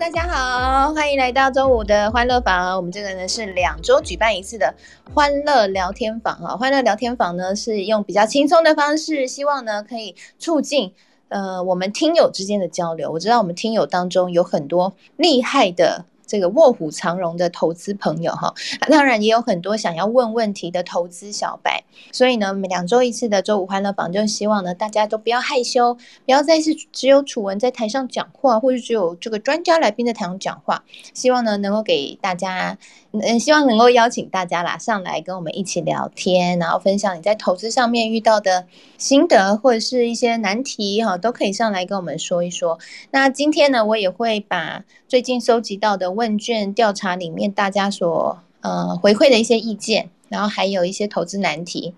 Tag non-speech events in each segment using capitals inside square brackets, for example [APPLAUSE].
大家好，欢迎来到周五的欢乐房。我们这个呢是两周举办一次的欢乐聊天房啊。欢乐聊天房呢是用比较轻松的方式，希望呢可以促进呃我们听友之间的交流。我知道我们听友当中有很多厉害的。这个卧虎藏龙的投资朋友哈，当然也有很多想要问问题的投资小白，所以呢，每两周一次的周五欢乐坊，就希望呢大家都不要害羞，不要再是只有楚文在台上讲话，或者只有这个专家来宾在台上讲话，希望呢能够给大家。嗯，希望能够邀请大家啦上来跟我们一起聊天，然后分享你在投资上面遇到的心得或者是一些难题哈，都可以上来跟我们说一说。那今天呢，我也会把最近收集到的问卷调查里面大家所呃回馈的一些意见，然后还有一些投资难题。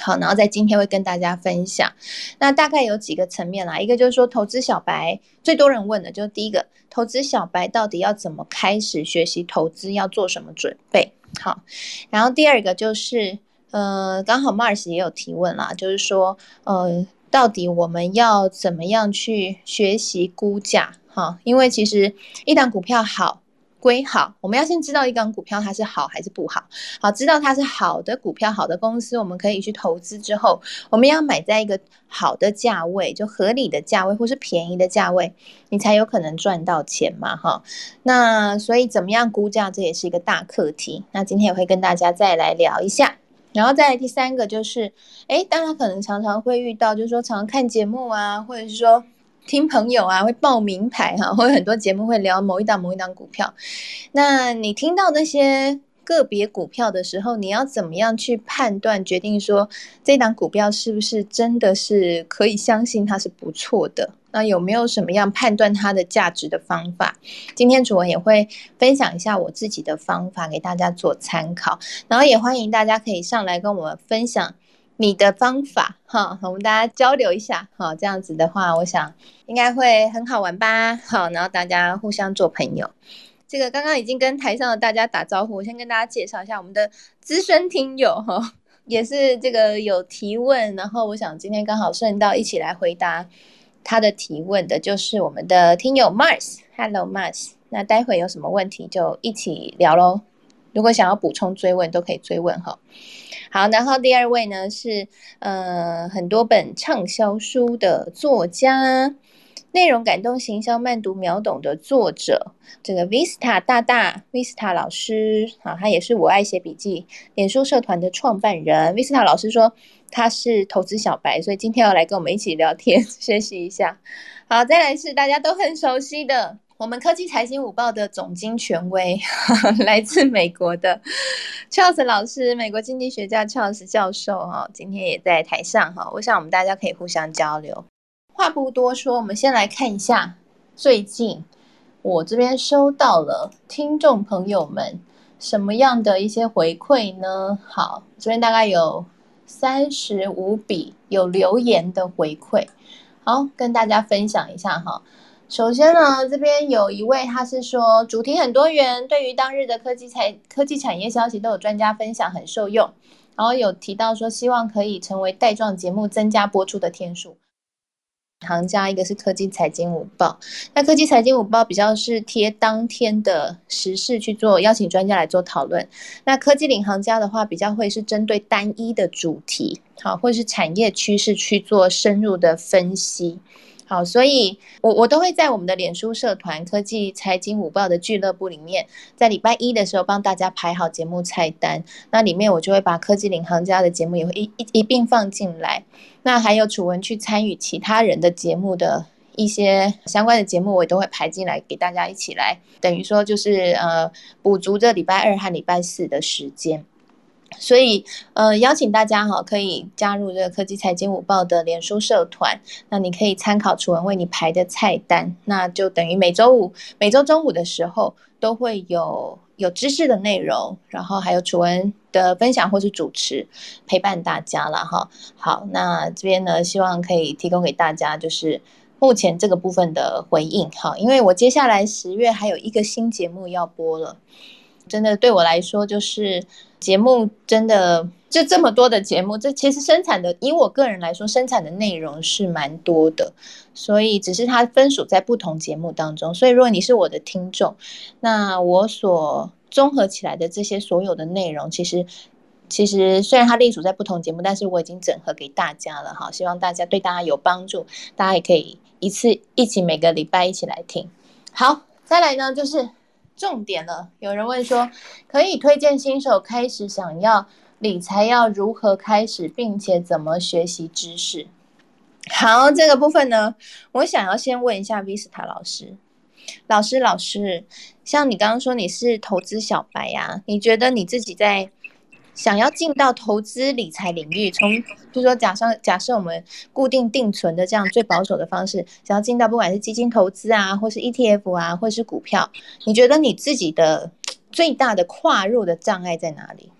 好，然后在今天会跟大家分享。那大概有几个层面啦，一个就是说投资小白最多人问的，就是第一个，投资小白到底要怎么开始学习投资，要做什么准备？好，然后第二个就是，呃，刚好 Mars 也有提问啦，就是说，呃，到底我们要怎么样去学习估价？哈，因为其实一档股票好。归好，我们要先知道一档股票它是好还是不好。好，知道它是好的股票、好的公司，我们可以去投资。之后，我们要买在一个好的价位，就合理的价位或是便宜的价位，你才有可能赚到钱嘛，哈。那所以怎么样估价，这也是一个大课题。那今天也会跟大家再来聊一下。然后再来第三个就是，哎，大家可能常常会遇到，就是说常常看节目啊，或者是说。听朋友啊，会报名牌哈，[LAUGHS] 或者很多节目会聊某一档某一档股票。那你听到那些个别股票的时候，你要怎么样去判断、决定说这档股票是不是真的是可以相信它是不错的？那有没有什么样判断它的价值的方法？今天主文也会分享一下我自己的方法给大家做参考，然后也欢迎大家可以上来跟我们分享。你的方法哈，我们大家交流一下哈，这样子的话，我想应该会很好玩吧。好，然后大家互相做朋友。这个刚刚已经跟台上的大家打招呼，我先跟大家介绍一下我们的资深听友哈，也是这个有提问，然后我想今天刚好顺道一起来回答他的提问的，就是我们的听友 Mars。Hello Mars，那待会有什么问题就一起聊喽。如果想要补充追问，都可以追问哈。好，然后第二位呢是呃很多本畅销书的作家，内容感动、行销慢读秒懂的作者，这个 Vista 大大 Vista 老师啊，他也是我爱写笔记脸书社团的创办人。Vista 老师说他是投资小白，所以今天要来跟我们一起聊天 [LAUGHS] 学习一下。好，再来是大家都很熟悉的。我们科技财经午报的总经权威，[LAUGHS] 来自美国的乔斯老师，美国经济学家乔斯教授哈，今天也在台上哈。我想我们大家可以互相交流。话不多说，我们先来看一下最近我这边收到了听众朋友们什么样的一些回馈呢？好，这边大概有三十五笔有留言的回馈，好，跟大家分享一下哈。首先呢，这边有一位，他是说主题很多元，对于当日的科技财科技产业消息都有专家分享，很受用。然后有提到说，希望可以成为带状节目，增加播出的天数。行家一个是科技财经午报，那科技财经午报比较是贴当天的时事去做邀请专家来做讨论。那科技领航家的话，比较会是针对单一的主题，好，或是产业趋势去做深入的分析。好，所以我我都会在我们的脸书社团科技财经午报的俱乐部里面，在礼拜一的时候帮大家排好节目菜单。那里面我就会把科技领航家的节目也会一一一并放进来。那还有楚文去参与其他人的节目的一些相关的节目，我也都会排进来给大家一起来，等于说就是呃补足这礼拜二和礼拜四的时间。所以，呃，邀请大家哈，可以加入这个科技财经午报的脸书社团。那你可以参考楚文为你排的菜单，那就等于每周五、每周中午的时候都会有有知识的内容，然后还有楚文的分享或是主持陪伴大家了哈。好，那这边呢，希望可以提供给大家就是目前这个部分的回应哈，因为我接下来十月还有一个新节目要播了。真的对我来说，就是节目真的就这么多的节目，这其实生产的，以我个人来说，生产的内容是蛮多的，所以只是它分属在不同节目当中。所以如果你是我的听众，那我所综合起来的这些所有的内容，其实其实虽然它隶属在不同节目，但是我已经整合给大家了哈，希望大家对大家有帮助，大家也可以一次一起每个礼拜一起来听。好，再来呢就是。重点了，有人问说，可以推荐新手开始想要理财要如何开始，并且怎么学习知识？好，这个部分呢，我想要先问一下 Vista 老师，老师老师，像你刚刚说你是投资小白呀，你觉得你自己在？想要进到投资理财领域，从就说假设假设我们固定定存的这样最保守的方式，想要进到不管是基金投资啊，或是 ETF 啊，或是股票，你觉得你自己的最大的跨入的障碍在哪里？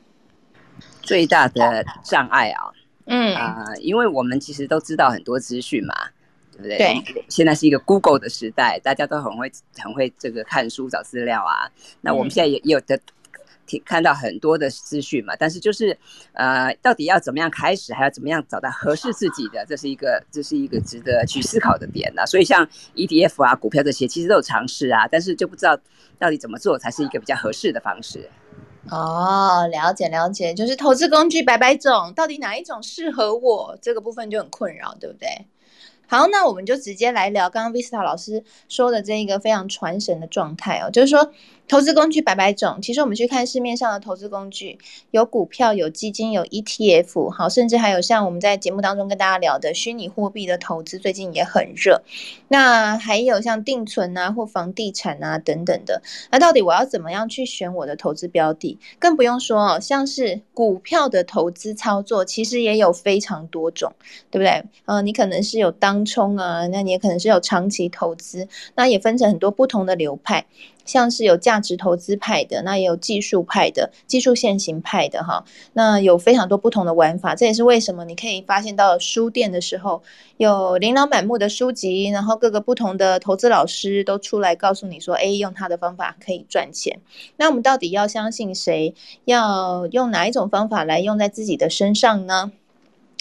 最大的障碍啊，嗯啊，因为我们其实都知道很多资讯嘛，对不对？对。现在是一个 Google 的时代，大家都很会很会这个看书找资料啊。那我们现在也也有的。看到很多的资讯嘛，但是就是，呃，到底要怎么样开始，还要怎么样找到合适自己的，这是一个，这是一个值得去思考的点呢。所以像 ETF 啊、股票这些，其实都有尝试啊，但是就不知道到底怎么做才是一个比较合适的方式。哦，了解了解，就是投资工具百百种，到底哪一种适合我，这个部分就很困扰，对不对？好，那我们就直接来聊刚刚 Vista 老师说的这一个非常传神的状态哦，就是说。投资工具百百种，其实我们去看市面上的投资工具，有股票、有基金、有 ETF，好，甚至还有像我们在节目当中跟大家聊的虚拟货币的投资，最近也很热。那还有像定存啊，或房地产啊等等的。那到底我要怎么样去选我的投资标的？更不用说哦，像是股票的投资操作，其实也有非常多种，对不对？嗯，你可能是有当冲啊，那你也可能是有长期投资，那也分成很多不同的流派。像是有价值投资派的，那也有技术派的，技术线型派的哈，那有非常多不同的玩法。这也是为什么你可以发现到书店的时候有琳琅满目的书籍，然后各个不同的投资老师都出来告诉你说，哎，用他的方法可以赚钱。那我们到底要相信谁？要用哪一种方法来用在自己的身上呢？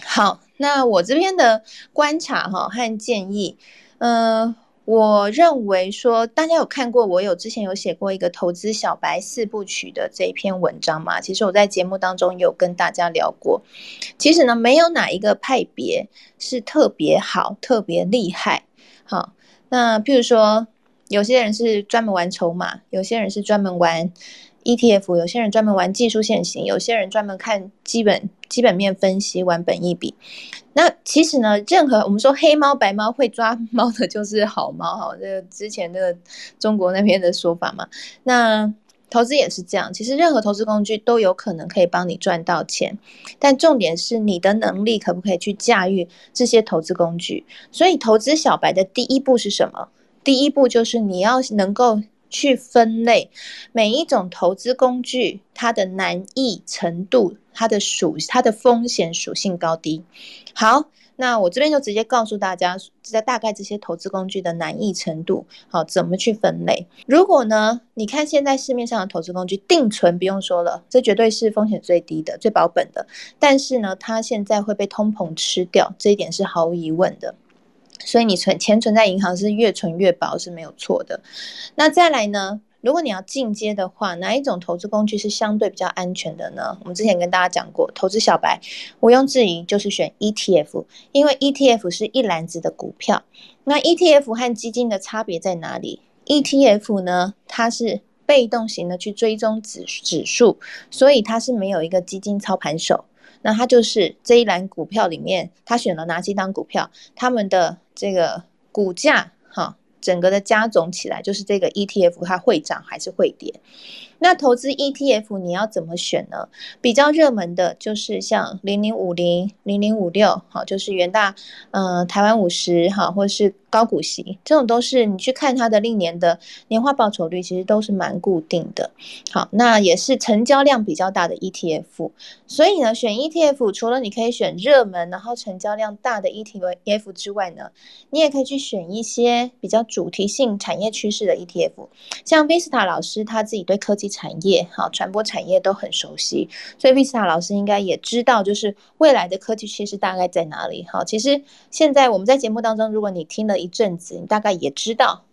好，那我这边的观察哈和建议，嗯。我认为说，大家有看过我有之前有写过一个投资小白四部曲的这一篇文章嘛？其实我在节目当中有跟大家聊过。其实呢，没有哪一个派别是特别好、特别厉害。好，那譬如说，有些人是专门玩筹码，有些人是专门玩 ETF，有些人专门玩技术线型，有些人专门看基本基本面分析，玩本一比。那其实呢，任何我们说黑猫白猫会抓猫的就是好猫哈，这个之前的中国那边的说法嘛。那投资也是这样，其实任何投资工具都有可能可以帮你赚到钱，但重点是你的能力可不可以去驾驭这些投资工具。所以投资小白的第一步是什么？第一步就是你要能够去分类每一种投资工具它的难易程度。它的属它的风险属性高低，好，那我这边就直接告诉大家，在大概这些投资工具的难易程度，好，怎么去分类？如果呢，你看现在市面上的投资工具，定存不用说了，这绝对是风险最低的、最保本的，但是呢，它现在会被通膨吃掉，这一点是毫无疑问的。所以你存钱存在银行是越存越薄是没有错的。那再来呢？如果你要进阶的话，哪一种投资工具是相对比较安全的呢？我们之前跟大家讲过，投资小白毋庸置疑就是选 ETF，因为 ETF 是一篮子的股票。那 ETF 和基金的差别在哪里？ETF 呢，它是被动型的去追踪指指数，所以它是没有一个基金操盘手。那它就是这一栏股票里面，它选了哪几档股票，他们的这个股价，哈。整个的加总起来，就是这个 ETF 它会涨还是会跌？那投资 ETF 你要怎么选呢？比较热门的就是像零零五零、零零五六，好，就是元大，嗯，台湾五十，哈，或者是高股息，这种都是你去看它的历年的年化报酬率，其实都是蛮固定的。好，那也是成交量比较大的 ETF。所以呢，选 ETF 除了你可以选热门，然后成交量大的 ETF 之外呢，你也可以去选一些比较主题性、产业趋势的 ETF。像 Vista 老师他自己对科技。产业、好传播产业都很熟悉，所以 Visa 老师应该也知道，就是未来的科技趋势大概在哪里。好，其实现在我们在节目当中，如果你听了一阵子，你大概也知道。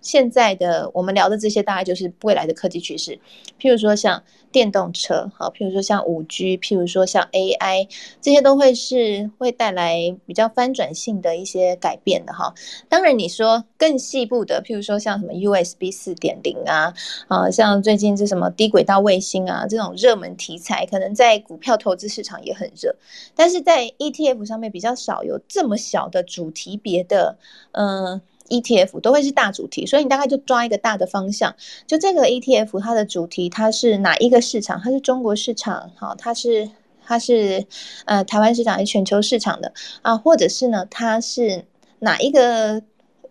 现在的我们聊的这些，大概就是未来的科技趋势。譬如说像电动车，好，譬如说像五 G，譬如说像 AI，这些都会是会带来比较翻转性的一些改变的哈。当然，你说更细部的，譬如说像什么 USB 四点零啊，啊，像最近这什么低轨道卫星啊，这种热门题材，可能在股票投资市场也很热，但是在 ETF 上面比较少有这么小的主题别的，嗯。ETF 都会是大主题，所以你大概就抓一个大的方向。就这个 ETF，它的主题它是哪一个市场？它是中国市场，好，它是它是呃台湾市场还是全球市场的啊？或者是呢，它是哪一个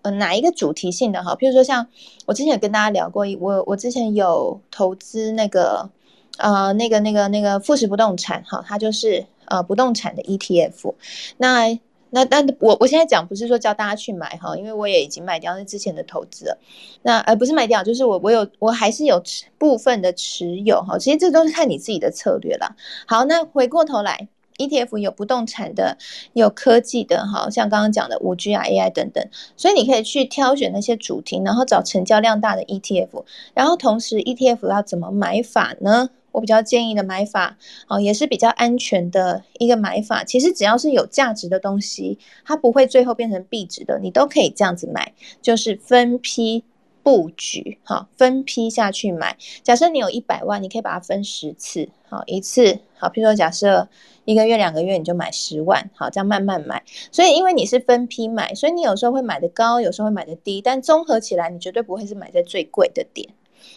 呃哪一个主题性的？哈，譬如说像我之前有跟大家聊过，我我之前有投资那个呃那个那个那个富时不动产，哈，它就是呃不动产的 ETF，那。那但我我现在讲不是说叫大家去买哈，因为我也已经卖掉那之前的投资了。那呃不是卖掉，就是我我有我还是有部分的持有哈。其实这都是看你自己的策略啦。好，那回过头来，ETF 有不动产的，有科技的哈，像刚刚讲的五 G 啊、AI 等等，所以你可以去挑选那些主题，然后找成交量大的 ETF，然后同时 ETF 要怎么买法呢？我比较建议的买法，哦，也是比较安全的一个买法。其实只要是有价值的东西，它不会最后变成壁纸的，你都可以这样子买，就是分批布局，哈，分批下去买。假设你有一百万，你可以把它分十次，好，一次，好，譬如说假设一个月、两个月你就买十万，好，这样慢慢买。所以因为你是分批买，所以你有时候会买的高，有时候会买的低，但综合起来，你绝对不会是买在最贵的点。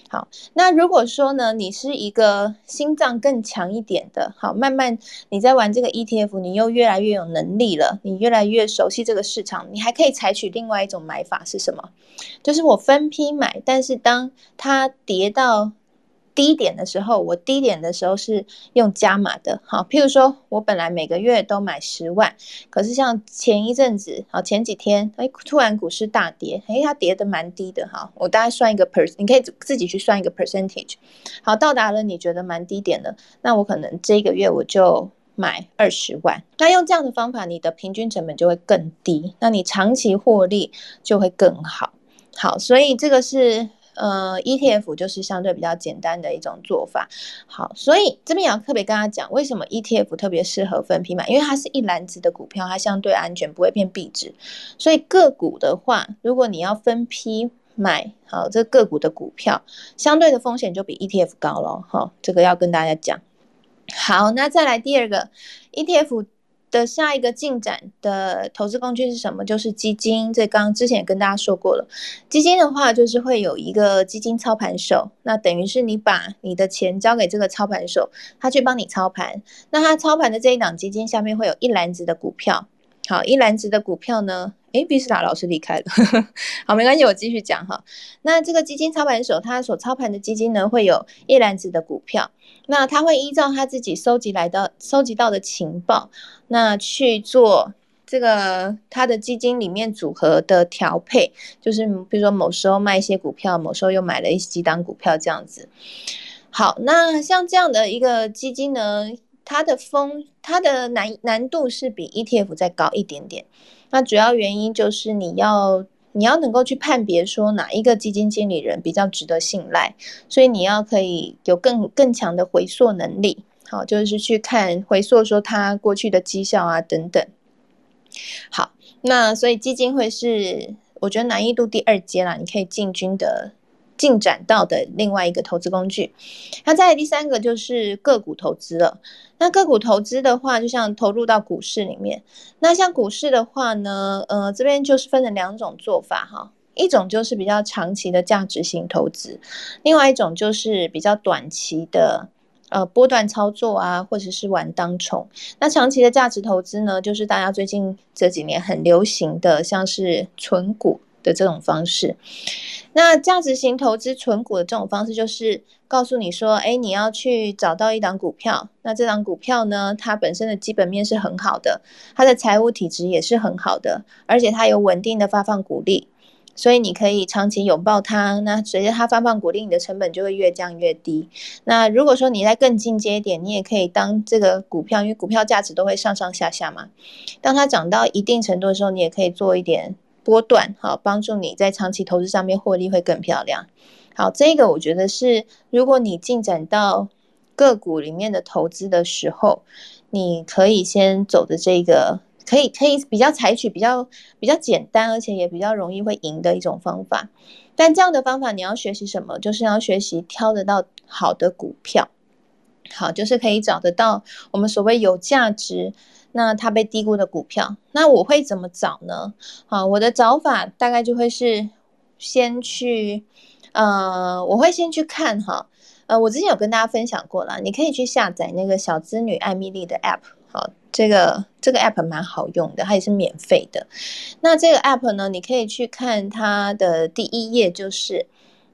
好，那如果说呢，你是一个心脏更强一点的，好，慢慢你在玩这个 ETF，你又越来越有能力了，你越来越熟悉这个市场，你还可以采取另外一种买法是什么？就是我分批买，但是当它跌到。低点的时候，我低点的时候是用加码的，好，譬如说我本来每个月都买十万，可是像前一阵子，好前几天，哎，突然股市大跌，哎，它跌的蛮低的，哈，我大概算一个 per，你可以自己去算一个 percentage，好，到达了你觉得蛮低点的，那我可能这个月我就买二十万，那用这样的方法，你的平均成本就会更低，那你长期获利就会更好，好，所以这个是。呃，ETF 就是相对比较简单的一种做法。好，所以这边也要特别跟他讲，为什么 ETF 特别适合分批买？因为它是一篮子的股票，它相对安全，不会变币值。所以个股的话，如果你要分批买，好，这个股的股票相对的风险就比 ETF 高了。哈，这个要跟大家讲。好，那再来第二个 ETF。的下一个进展的投资工具是什么？就是基金。这刚之前也跟大家说过了，基金的话就是会有一个基金操盘手，那等于是你把你的钱交给这个操盘手，他去帮你操盘。那他操盘的这一档基金下面会有一篮子的股票。好，一篮子的股票呢？诶 b 斯塔老师离开了。[LAUGHS] 好，没关系，我继续讲哈。那这个基金操盘手他所操盘的基金呢，会有一篮子的股票。那他会依照他自己收集来的、收集到的情报，那去做这个他的基金里面组合的调配，就是比如说某时候卖一些股票，某时候又买了一几档股票这样子。好，那像这样的一个基金呢？它的风，它的难难度是比 ETF 再高一点点。那主要原因就是你要你要能够去判别说哪一个基金经理人比较值得信赖，所以你要可以有更更强的回溯能力。好，就是去看回溯说他过去的绩效啊等等。好，那所以基金会是我觉得难易度第二阶啦，你可以进军的。进展到的另外一个投资工具，那再第三个就是个股投资了。那个股投资的话，就像投入到股市里面。那像股市的话呢，呃，这边就是分成两种做法哈，一种就是比较长期的价值型投资，另外一种就是比较短期的呃波段操作啊，或者是玩当冲。那长期的价值投资呢，就是大家最近这几年很流行的，像是存股。的这种方式，那价值型投资纯股的这种方式，就是告诉你说，哎，你要去找到一档股票，那这档股票呢，它本身的基本面是很好的，它的财务体质也是很好的，而且它有稳定的发放股利。所以你可以长期拥抱它。那随着它发放股利，你的成本就会越降越低。那如果说你再更进阶一点，你也可以当这个股票，因为股票价值都会上上下下嘛。当它涨到一定程度的时候，你也可以做一点波段，好帮助你在长期投资上面获利会更漂亮。好，这个我觉得是，如果你进展到个股里面的投资的时候，你可以先走的这个。可以可以比较采取比较比较简单，而且也比较容易会赢的一种方法。但这样的方法你要学习什么？就是要学习挑得到好的股票，好，就是可以找得到我们所谓有价值，那它被低估的股票。那我会怎么找呢？好，我的找法大概就会是先去，呃，我会先去看哈，呃，我之前有跟大家分享过了，你可以去下载那个小资女艾米丽的 App，好。这个这个 app 蛮好用的，它也是免费的。那这个 app 呢，你可以去看它的第一页，就是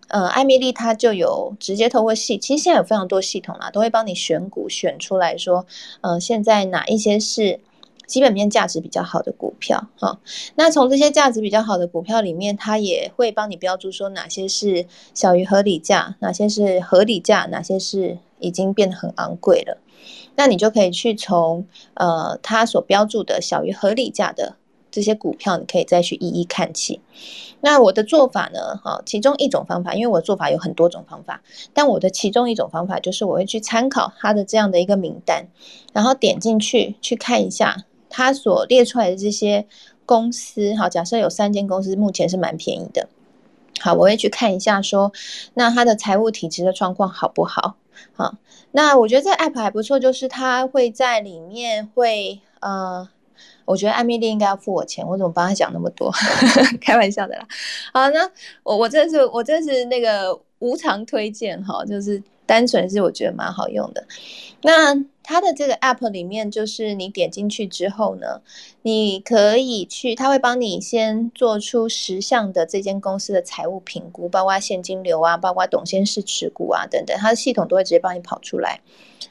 呃，艾米丽它就有直接透过系，其实现在有非常多系统啦，都会帮你选股选出来说，呃，现在哪一些是基本面价值比较好的股票哈。那从这些价值比较好的股票里面，它也会帮你标注说哪些是小于合理价，哪些是合理价，哪些是已经变得很昂贵了。那你就可以去从呃它所标注的小于合理价的这些股票，你可以再去一一看起。那我的做法呢，哈，其中一种方法，因为我做法有很多种方法，但我的其中一种方法就是我会去参考它的这样的一个名单，然后点进去去看一下它所列出来的这些公司，好，假设有三间公司目前是蛮便宜的，好，我会去看一下说，那它的财务体质的状况好不好？好，那我觉得这 app 还不错，就是它会在里面会呃，我觉得艾米丽应该要付我钱，我怎么帮他讲那么多？[LAUGHS] 开玩笑的啦。好，那我我这是我这是那个无偿推荐哈，就是单纯是我觉得蛮好用的。那它的这个 app 里面，就是你点进去之后呢，你可以去，它会帮你先做出十项的这间公司的财务评估，包括现金流啊，包括董监事持股啊等等，它的系统都会直接帮你跑出来。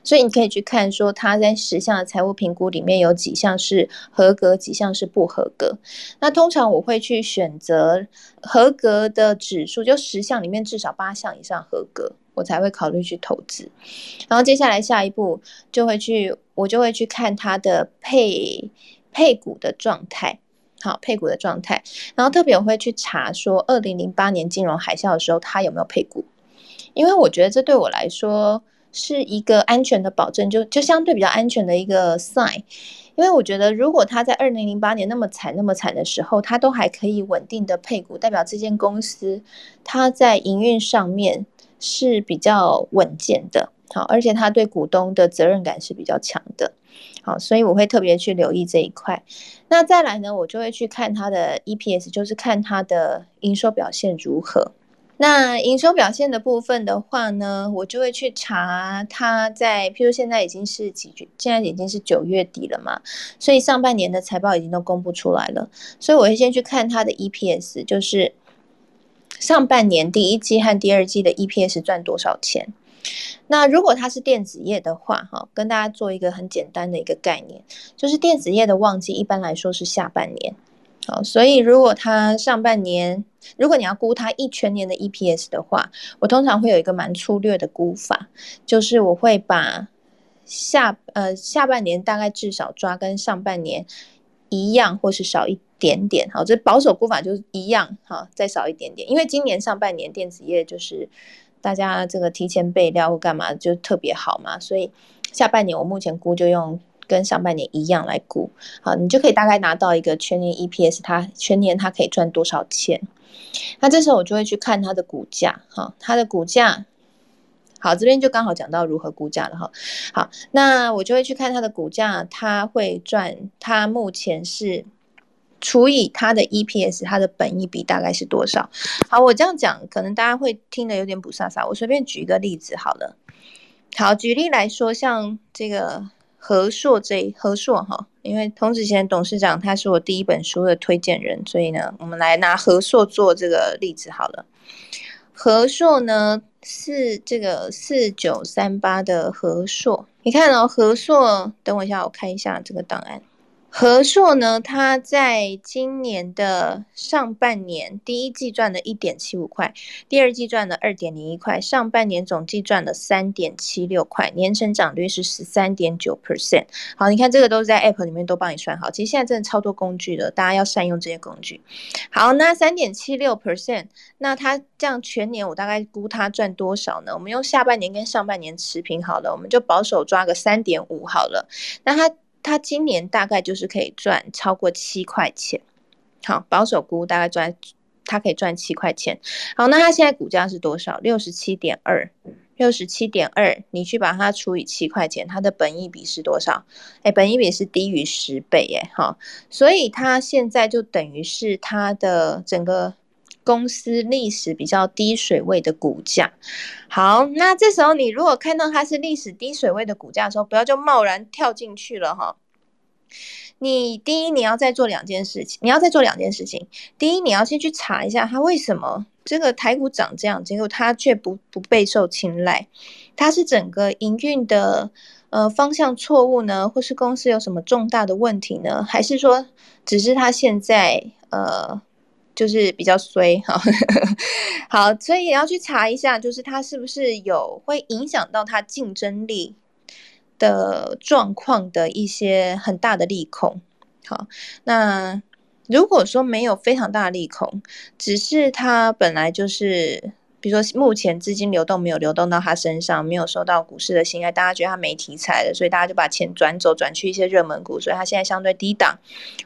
所以你可以去看说，它在十项的财务评估里面有几项是合格，几项是不合格。那通常我会去选择合格的指数，就十项里面至少八项以上合格。我才会考虑去投资，然后接下来下一步就会去，我就会去看它的配配股的状态，好配股的状态，然后特别我会去查说，二零零八年金融海啸的时候它有没有配股，因为我觉得这对我来说是一个安全的保证，就就相对比较安全的一个 sign，因为我觉得如果他在二零零八年那么惨那么惨的时候，他都还可以稳定的配股，代表这间公司它在营运上面。是比较稳健的，好，而且他对股东的责任感是比较强的，好，所以我会特别去留意这一块。那再来呢，我就会去看它的 EPS，就是看它的营收表现如何。那营收表现的部分的话呢，我就会去查它在，譬如现在已经是几，现在已经是九月底了嘛，所以上半年的财报已经都公布出来了，所以我会先去看它的 EPS，就是。上半年第一季和第二季的 EPS 赚多少钱？那如果它是电子业的话，哈，跟大家做一个很简单的一个概念，就是电子业的旺季一般来说是下半年，好，所以如果它上半年，如果你要估它一全年的 EPS 的话，我通常会有一个蛮粗略的估法，就是我会把下呃下半年大概至少抓跟上半年一样，或是少一。点点好，这保守估法就是一样好，再少一点点，因为今年上半年电子业就是大家这个提前备料或干嘛就特别好嘛，所以下半年我目前估就用跟上半年一样来估，好，你就可以大概拿到一个全年 EPS，它全年它可以赚多少钱？那这时候我就会去看它的股价，哈，它的股价。好，这边就刚好讲到如何估价了哈。好，那我就会去看它的股价，它会赚，它目前是。除以它的 EPS，它的本益比大概是多少？好，我这样讲，可能大家会听得有点不飒飒。我随便举一个例子好了。好，举例来说，像这个和硕这和硕哈，因为童子贤董事长他是我第一本书的推荐人，所以呢，我们来拿和硕做这个例子好了。和硕呢是这个四九三八的和硕，你看哦，和硕，等我一下，我看一下这个档案。和硕呢，它在今年的上半年第一季赚了一点七五块，第二季赚了二点零一块，上半年总计赚了三点七六块，年成长率是十三点九 percent。好，你看这个都是在 App 里面都帮你算好。其实现在真的超多工具的，大家要善用这些工具。好，那三点七六 percent，那它这样全年我大概估它赚多少呢？我们用下半年跟上半年持平好了，我们就保守抓个三点五好了。那它。它今年大概就是可以赚超过七块钱，好保守估大概赚，它可以赚七块钱。好，那它现在股价是多少？六十七点二，六十七点二，你去把它除以七块钱，它的本益比是多少？哎，本益比是低于十倍，耶。哈，所以它现在就等于是它的整个。公司历史比较低水位的股价，好，那这时候你如果看到它是历史低水位的股价的时候，不要就贸然跳进去了哈。你第一你要再做两件事情，你要再做两件事情。第一，你要先去查一下它为什么这个台股涨这样，结果它却不不备受青睐，它是整个营运的呃方向错误呢，或是公司有什么重大的问题呢？还是说只是它现在呃？就是比较衰哈，好，所以也要去查一下，就是它是不是有会影响到它竞争力的状况的一些很大的利空。好，那如果说没有非常大的利空，只是它本来就是，比如说目前资金流动没有流动到它身上，没有受到股市的信赖，大家觉得它没题材了，所以大家就把钱转走，转去一些热门股，所以它现在相对低档，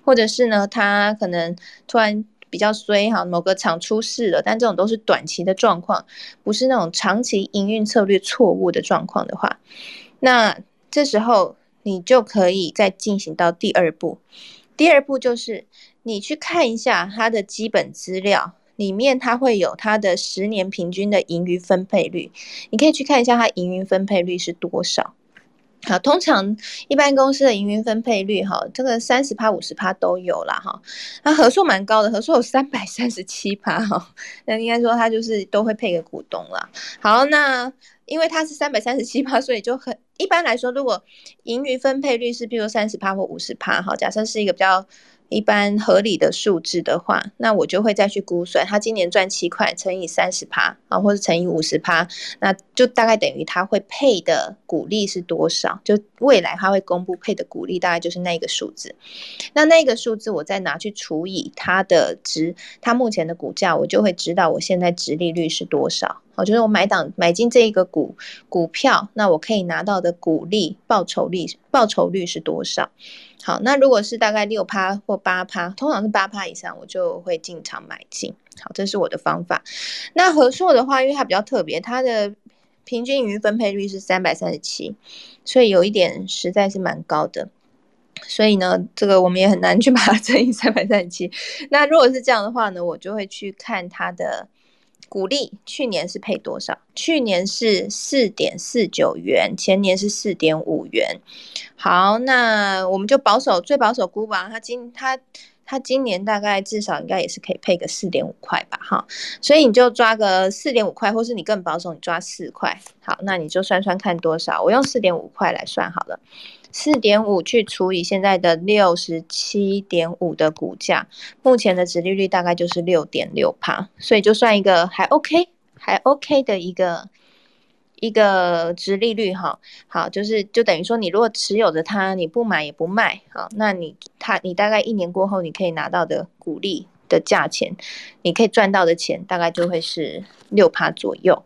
或者是呢，它可能突然。比较衰哈，某个厂出事了，但这种都是短期的状况，不是那种长期营运策略错误的状况的话，那这时候你就可以再进行到第二步。第二步就是你去看一下它的基本资料，里面它会有它的十年平均的盈余分配率，你可以去看一下它盈余分配率是多少。好，通常一般公司的营运分配率，哈，这个三十趴、五十趴都有啦，哈。那合数蛮高的，合数有三百三十七趴，哈。那应该说它就是都会配给股东啦。好，那因为它是三百三十七趴，所以就很一般来说，如果盈余分配率是比如三十趴或五十趴，哈，假设是一个比较。一般合理的数字的话，那我就会再去估算，他今年赚七块乘以三十趴啊，或者乘以五十趴，那就大概等于他会配的股利是多少？就未来他会公布配的股利，大概就是那个数字。那那个数字我再拿去除以它的值，它目前的股价，我就会知道我现在值利率是多少。好，就是我买档买进这一个股股票，那我可以拿到的股利报酬率报酬率是多少？好，那如果是大概六趴或八趴，通常是八趴以上，我就会进场买进。好，这是我的方法。那和硕的话，因为它比较特别，它的平均盈余分配率是三百三十七，所以有一点实在是蛮高的。所以呢，这个我们也很难去把它 [LAUGHS] 乘以三百三十七。那如果是这样的话呢，我就会去看它的。股利去年是配多少？去年是四点四九元，前年是四点五元。好，那我们就保守最保守估吧。它今它它今年大概至少应该也是可以配个四点五块吧，哈。所以你就抓个四点五块，或是你更保守，你抓四块。好，那你就算算看多少。我用四点五块来算好了。四点五去除以现在的六十七点五的股价，目前的殖利率大概就是六点六帕，所以就算一个还 OK，还 OK 的一个一个殖利率哈。好，就是就等于说，你如果持有着它，你不买也不卖，好，那你它你大概一年过后，你可以拿到的股利的价钱，你可以赚到的钱大概就会是六帕左右。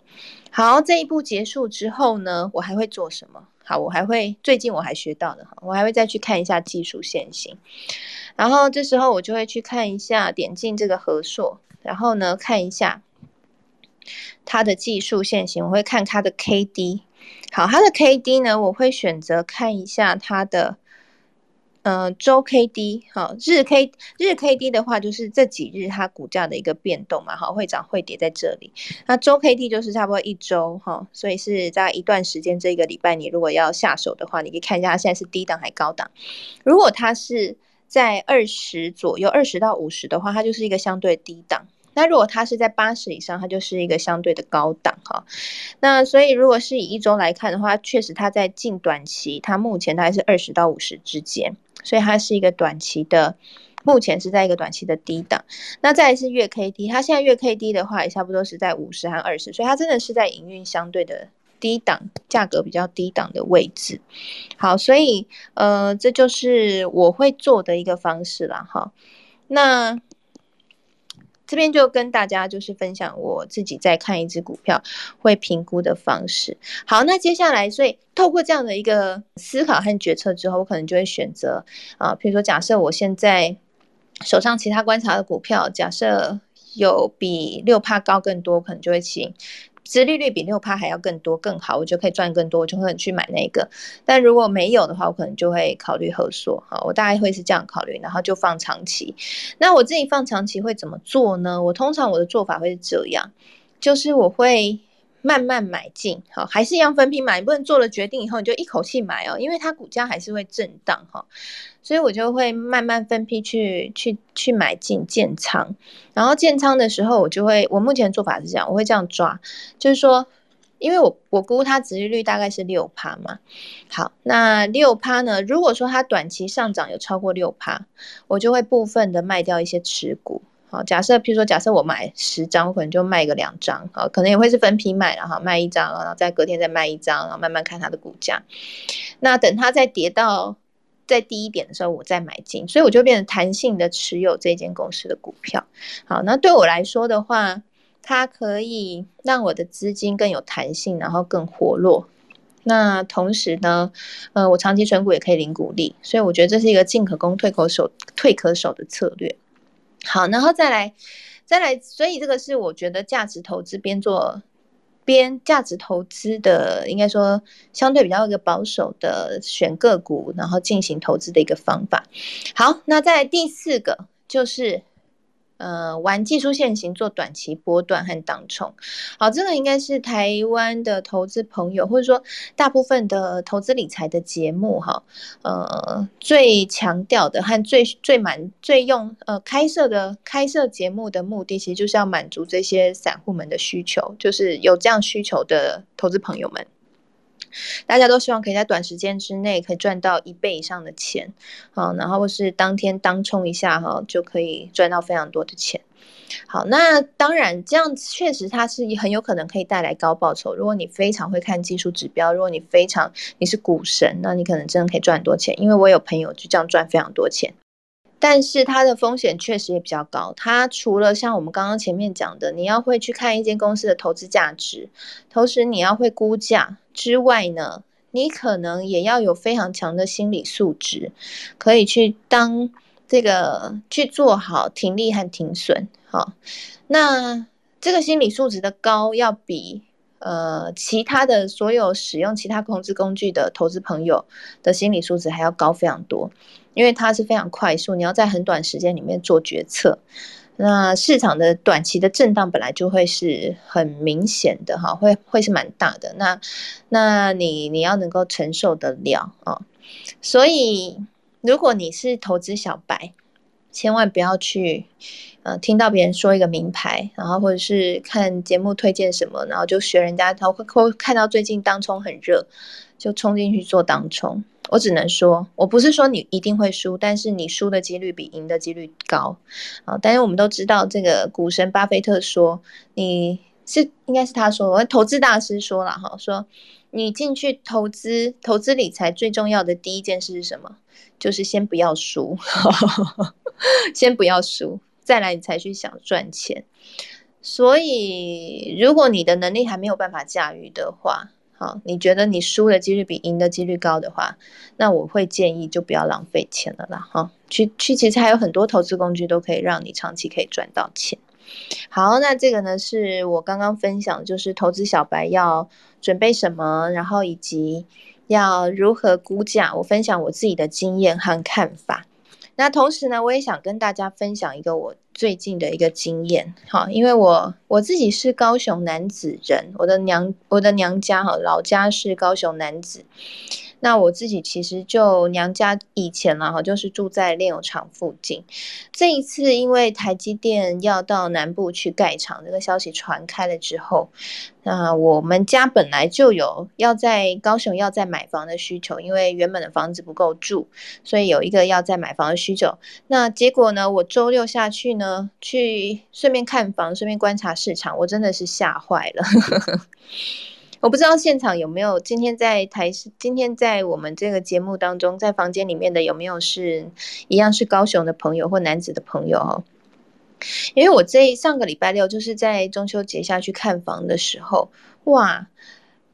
好，这一步结束之后呢，我还会做什么？好，我还会最近我还学到的，我还会再去看一下技术线型，然后这时候我就会去看一下点进这个合硕，然后呢看一下它的技术线型，我会看它的 K D。好，它的 K D 呢，我会选择看一下它的。呃，周 K D 好，日 K 日 K D 的话，就是这几日它股价的一个变动嘛，好，会涨会跌在这里。那周 K D 就是差不多一周哈，所以是在一段时间，这个礼拜你如果要下手的话，你可以看一下它现在是低档还高档。如果它是在二十左右，二十到五十的话，它就是一个相对低档。那如果它是在八十以上，它就是一个相对的高档哈。那所以如果是以一周来看的话，确实它在近短期，它目前大概是二十到五十之间。所以它是一个短期的，目前是在一个短期的低档。那再来是月 K D，它现在月 K D 的话也差不多是在五十和二十，所以它真的是在营运相对的低档，价格比较低档的位置。好，所以呃，这就是我会做的一个方式了哈。那。这边就跟大家就是分享我自己在看一只股票会评估的方式。好，那接下来，所以透过这样的一个思考和决策之后，我可能就会选择啊，比如说假设我现在手上其他观察的股票，假设有比六帕高更多，可能就会请。殖利率比六趴还要更多更好，我就可以赚更多，我就会去买那个。但如果没有的话，我可能就会考虑合锁。哈，我大概会是这样考虑，然后就放长期。那我自己放长期会怎么做呢？我通常我的做法会是这样，就是我会。慢慢买进，好，还是一样分批买，不能做了决定以后你就一口气买哦，因为它股价还是会震荡哈，所以我就会慢慢分批去去去买进建仓，然后建仓的时候我就会，我目前做法是这样，我会这样抓，就是说，因为我我估它殖利率大概是六趴嘛，好，那六趴呢，如果说它短期上涨有超过六趴，我就会部分的卖掉一些持股。好，假设譬如说，假设我买十张，我可能就卖个两张，啊，可能也会是分批卖了哈，卖一张，然后再隔天再卖一张，然后慢慢看它的股价。那等它再跌到再低一点的时候，我再买进，所以我就变成弹性的持有这间公司的股票。好，那对我来说的话，它可以让我的资金更有弹性，然后更活络。那同时呢，呃，我长期存股也可以领股利，所以我觉得这是一个进可攻退可守退可守的策略。好，然后再来，再来，所以这个是我觉得价值投资边做边价值投资的，应该说相对比较一个保守的选个股，然后进行投资的一个方法。好，那在第四个就是。呃，玩技术线型做短期波段和当冲，好，这个应该是台湾的投资朋友，或者说大部分的投资理财的节目哈，呃，最强调的和最最满最用呃开设的开设节目的目的，其实就是要满足这些散户们的需求，就是有这样需求的投资朋友们。大家都希望可以在短时间之内可以赚到一倍以上的钱，好，然后或是当天当冲一下哈，就可以赚到非常多的钱。好，那当然这样确实它是很有可能可以带来高报酬。如果你非常会看技术指标，如果你非常你是股神，那你可能真的可以赚很多钱。因为我有朋友就这样赚非常多钱。但是它的风险确实也比较高。它除了像我们刚刚前面讲的，你要会去看一间公司的投资价值，同时你要会估价之外呢，你可能也要有非常强的心理素质，可以去当这个去做好停利和停损。好，那这个心理素质的高，要比呃其他的所有使用其他投资工具的投资朋友的心理素质还要高非常多。因为它是非常快速，你要在很短时间里面做决策。那市场的短期的震荡本来就会是很明显的哈，会会是蛮大的。那那你你要能够承受得了啊。所以如果你是投资小白，千万不要去呃听到别人说一个名牌，然后或者是看节目推荐什么，然后就学人家，他会会看到最近当冲很热，就冲进去做当冲。我只能说，我不是说你一定会输，但是你输的几率比赢的几率高啊！但是我们都知道，这个股神巴菲特说，你是应该是他说，我投资大师说了哈，说你进去投资投资理财最重要的第一件事是什么？就是先不要输，[LAUGHS] 先不要输，再来你才去想赚钱。所以，如果你的能力还没有办法驾驭的话，好，你觉得你输的几率比赢的几率高的话，那我会建议就不要浪费钱了啦。哈，去去，其实还有很多投资工具都可以让你长期可以赚到钱。好，那这个呢是我刚刚分享，就是投资小白要准备什么，然后以及要如何估价，我分享我自己的经验和看法。那同时呢，我也想跟大家分享一个我最近的一个经验，哈，因为我我自己是高雄男子人，我的娘我的娘家哈老家是高雄男子，那我自己其实就娘家以前啦哈，就是住在炼油厂附近。这一次因为台积电要到南部去盖厂，这个消息传开了之后，那我们家本来就有要在高雄要再买房的需求，因为原本的房子不够住，所以有一个要再买房的需求。那结果呢，我周六下去呢，去顺便看房，顺便观察市场，我真的是吓坏了。[LAUGHS] 我不知道现场有没有今天在台今天在我们这个节目当中，在房间里面的有没有是一样是高雄的朋友或男子的朋友哦？因为我这上个礼拜六就是在中秋节下去看房的时候，哇，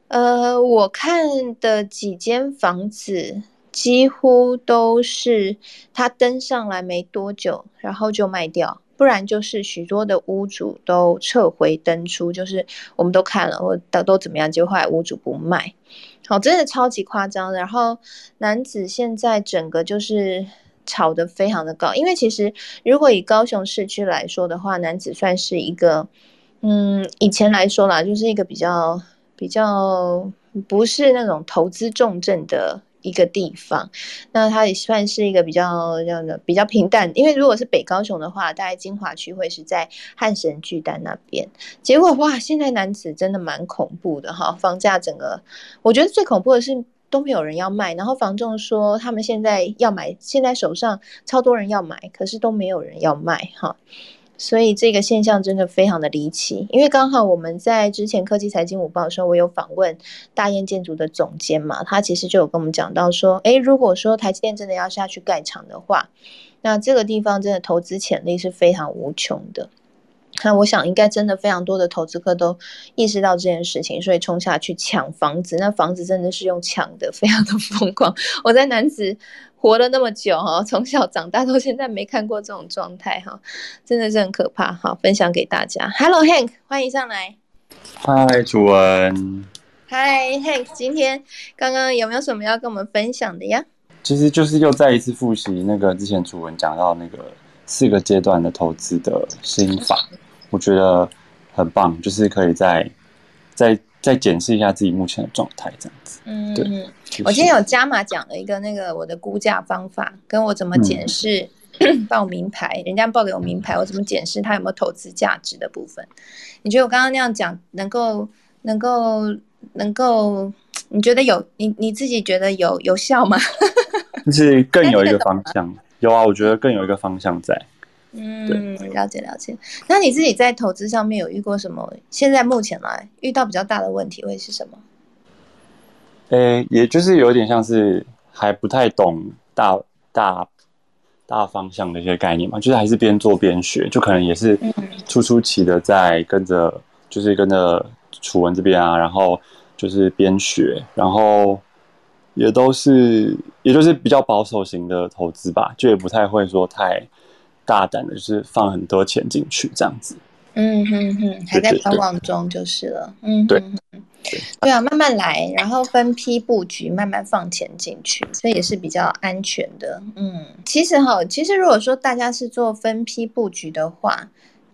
呃，我看的几间房子几乎都是他登上来没多久，然后就卖掉。不然就是许多的屋主都撤回登出，就是我们都看了，或都都怎么样，就后来屋主不卖，好，真的超级夸张。然后男子现在整个就是炒得非常的高，因为其实如果以高雄市区来说的话，男子算是一个，嗯，以前来说啦，就是一个比较比较不是那种投资重镇的。一个地方，那它也算是一个比较这样的比较平淡。因为如果是北高雄的话，大概金华区会是在汉神巨蛋那边。结果哇，现在男子真的蛮恐怖的哈，房价整个，我觉得最恐怖的是都没有人要卖，然后房仲说他们现在要买，现在手上超多人要买，可是都没有人要卖哈。所以这个现象真的非常的离奇，因为刚好我们在之前科技财经午报的时候，我有访问大雁建筑的总监嘛，他其实就有跟我们讲到说，诶，如果说台积电真的要下去盖厂的话，那这个地方真的投资潜力是非常无穷的。那我想应该真的非常多的投资客都意识到这件事情，所以冲下去抢房子，那房子真的是用抢的，非常的疯狂。我在男子。活了那么久哈，[LAUGHS] 从小长大到现在没看过这种状态哈，真的是很可怕哈。分享给大家，Hello Hank，欢迎上来。Hi 楚文。Hi Hank，今天刚刚有没有什么要跟我们分享的呀？其实就是又再一次复习那个之前楚文讲到那个四个阶段的投资的心法，我觉得很棒，就是可以再再再检视一下自己目前的状态这样子。嗯，对。我今天有加码讲了一个那个我的估价方法，跟我怎么检视 [CLEARS THROAT] 报名牌，人家报给我名牌，我怎么检视它有没有投资价值的部分。你觉得我刚刚那样讲能够能够能够？你觉得有你你自己觉得有有效吗？[LAUGHS] 就是更有一个方向，有啊，我觉得更有一个方向在。嗯，了解了解。那你自己在投资上面有遇过什么？现在目前来遇到比较大的问题会是什么？诶，也就是有点像是还不太懂大大大方向的一些概念嘛，就是还是边做边学，就可能也是初初期的在跟着，就是跟着楚文这边啊，然后就是边学，然后也都是也就是比较保守型的投资吧，就也不太会说太大胆的，就是放很多钱进去这样子。嗯哼哼，还在观望中就是了。嗯，对。对啊，慢慢来，然后分批布局，慢慢放钱进去，所以也是比较安全的。嗯，其实哈，其实如果说大家是做分批布局的话，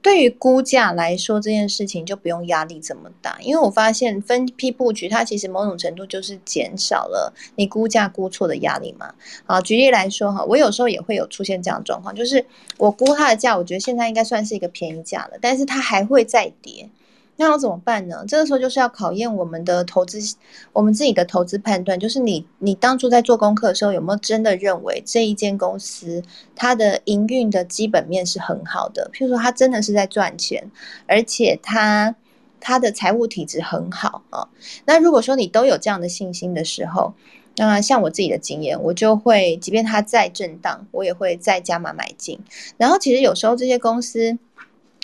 对于估价来说，这件事情就不用压力这么大，因为我发现分批布局，它其实某种程度就是减少了你估价估错的压力嘛。啊，举例来说哈，我有时候也会有出现这样的状况，就是我估它的价，我觉得现在应该算是一个便宜价了，但是它还会再跌。那要怎么办呢？这个时候就是要考验我们的投资，我们自己的投资判断。就是你，你当初在做功课的时候，有没有真的认为这一间公司它的营运的基本面是很好的？譬如说，它真的是在赚钱，而且它它的财务体质很好啊。那如果说你都有这样的信心的时候，那像我自己的经验，我就会，即便它再震荡，我也会再加码买进。然后其实有时候这些公司。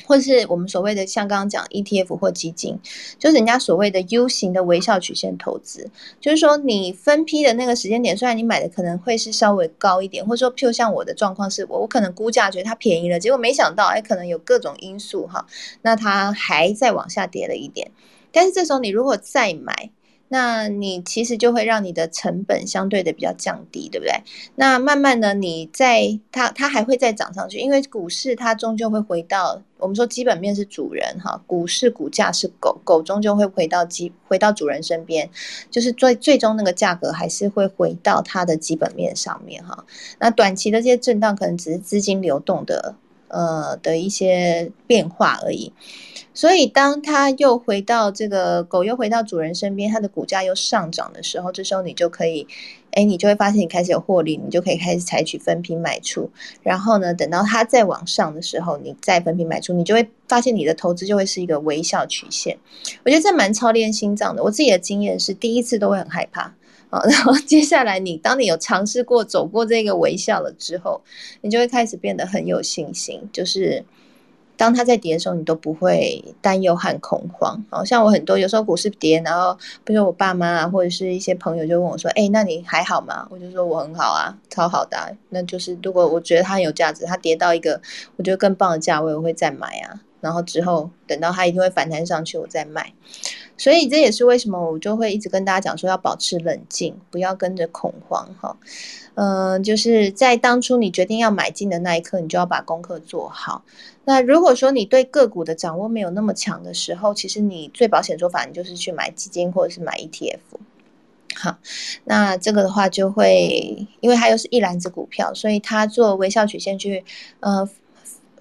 或是我们所谓的像刚刚讲 ETF 或基金，就是人家所谓的 U 型的微笑曲线投资，就是说你分批的那个时间点，虽然你买的可能会是稍微高一点，或者说譬如像我的状况是我我可能估价觉得它便宜了，结果没想到哎可能有各种因素哈，那它还在往下跌了一点，但是这时候你如果再买。那你其实就会让你的成本相对的比较降低，对不对？那慢慢的，你在它它还会再涨上去，因为股市它终究会回到我们说基本面是主人哈，股市股价是狗狗终究会回到基回到主人身边，就是最最终那个价格还是会回到它的基本面上面哈。那短期的这些震荡可能只是资金流动的呃的一些变化而已。所以，当它又回到这个狗又回到主人身边，它的股价又上涨的时候，这时候你就可以，哎，你就会发现你开始有获利，你就可以开始采取分批买出。然后呢，等到它再往上的时候，你再分批买出，你就会发现你的投资就会是一个微笑曲线。我觉得这蛮操练心脏的。我自己的经验是，第一次都会很害怕啊，[LAUGHS] 然后接下来你当你有尝试过走过这个微笑了之后，你就会开始变得很有信心，就是。当它在跌的时候，你都不会担忧和恐慌。好像我很多有时候股市跌，然后比如说我爸妈啊，或者是一些朋友就问我说：“哎，那你还好吗？”我就说我很好啊，超好的。那就是如果我觉得它很有价值，它跌到一个我觉得更棒的价位，我会再买啊。然后之后等到它一定会反弹上去，我再卖。所以这也是为什么我就会一直跟大家讲说要保持冷静，不要跟着恐慌哈。嗯，就是在当初你决定要买进的那一刻，你就要把功课做好。那如果说你对个股的掌握没有那么强的时候，其实你最保险做法，你就是去买基金或者是买 ETF。好，那这个的话就会，因为它又是一篮子股票，所以它做微笑曲线去，呃，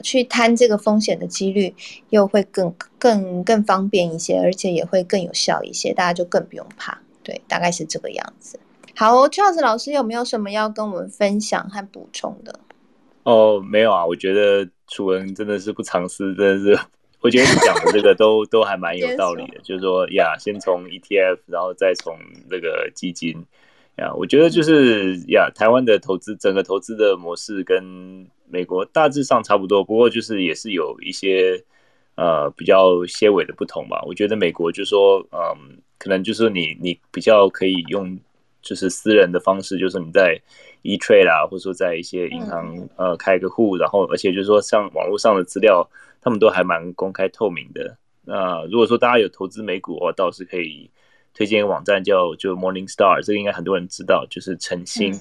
去摊这个风险的几率又会更更更方便一些，而且也会更有效一些，大家就更不用怕。对，大概是这个样子。好，Charles 老师有没有什么要跟我们分享和补充的？哦，没有啊，我觉得楚文真的是不藏私，真的是，我觉得你讲的这个都都还蛮有道理的，[LAUGHS] 就是说呀，先从 ETF，然后再从这个基金呀，我觉得就是呀，台湾的投资整个投资的模式跟美国大致上差不多，不过就是也是有一些呃比较些微的不同吧。我觉得美国就说，嗯，可能就是你你比较可以用。就是私人的方式，就是你在 e trade 啦，或者说在一些银行呃开个户，然后而且就是说像网络上的资料，他们都还蛮公开透明的。那如果说大家有投资美股的话，倒是可以推荐一个网站叫就 Morningstar，这个应该很多人知道，就是晨星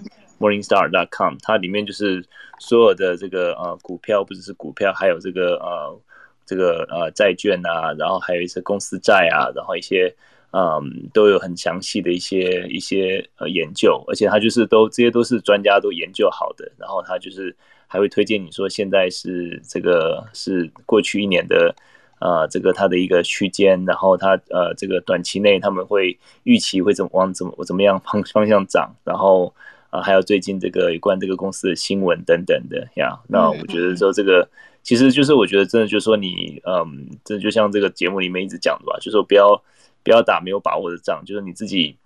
Morningstar.com，它里面就是所有的这个呃股票，不只是股票，还有这个呃这个呃债券啊，然后还有一些公司债啊，然后一些。嗯，都有很详细的一些一些呃研究，而且他就是都这些都是专家都研究好的，然后他就是还会推荐你说现在是这个是过去一年的呃这个它的一个区间，然后它呃这个短期内他们会预期会怎么往怎么怎么样方方向涨，然后啊还有最近这个有关这个公司的新闻等等的呀，那我觉得说这个其实就是我觉得真的就是说你嗯，这就像这个节目里面一直讲的吧，就说不要。不要打没有把握的仗，就是你自己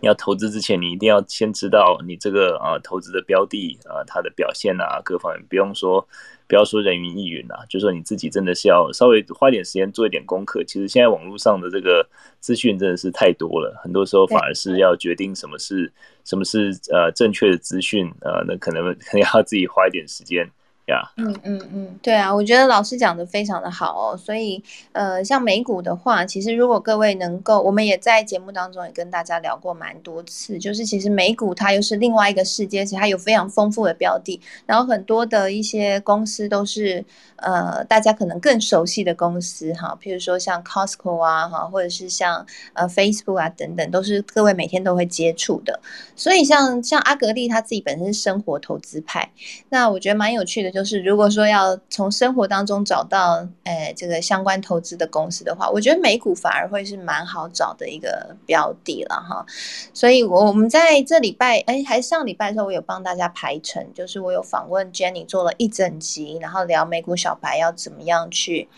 要投资之前，你一定要先知道你这个啊投资的标的啊它的表现啊各方面，不用说不要说人云亦云啊，就说你自己真的是要稍微花点时间做一点功课。其实现在网络上的这个资讯真的是太多了，很多时候反而是要决定什么是什么是呃正确的资讯呃，那可能可能 [LAUGHS] 要自己花一点时间。嗯嗯嗯，对啊，我觉得老师讲的非常的好哦。所以呃，像美股的话，其实如果各位能够，我们也在节目当中也跟大家聊过蛮多次，就是其实美股它又是另外一个世界，其实它有非常丰富的标的，然后很多的一些公司都是呃大家可能更熟悉的公司哈，譬如说像 Costco 啊哈，或者是像呃 Facebook 啊等等，都是各位每天都会接触的。所以像像阿格丽他自己本身是生活投资派，那我觉得蛮有趣的就。就是如果说要从生活当中找到诶这个相关投资的公司的话，我觉得美股反而会是蛮好找的一个标的了哈。所以，我我们在这礼拜哎，还上礼拜的时候，我有帮大家排程，就是我有访问 Jenny 做了一整集，然后聊美股小白要怎么样去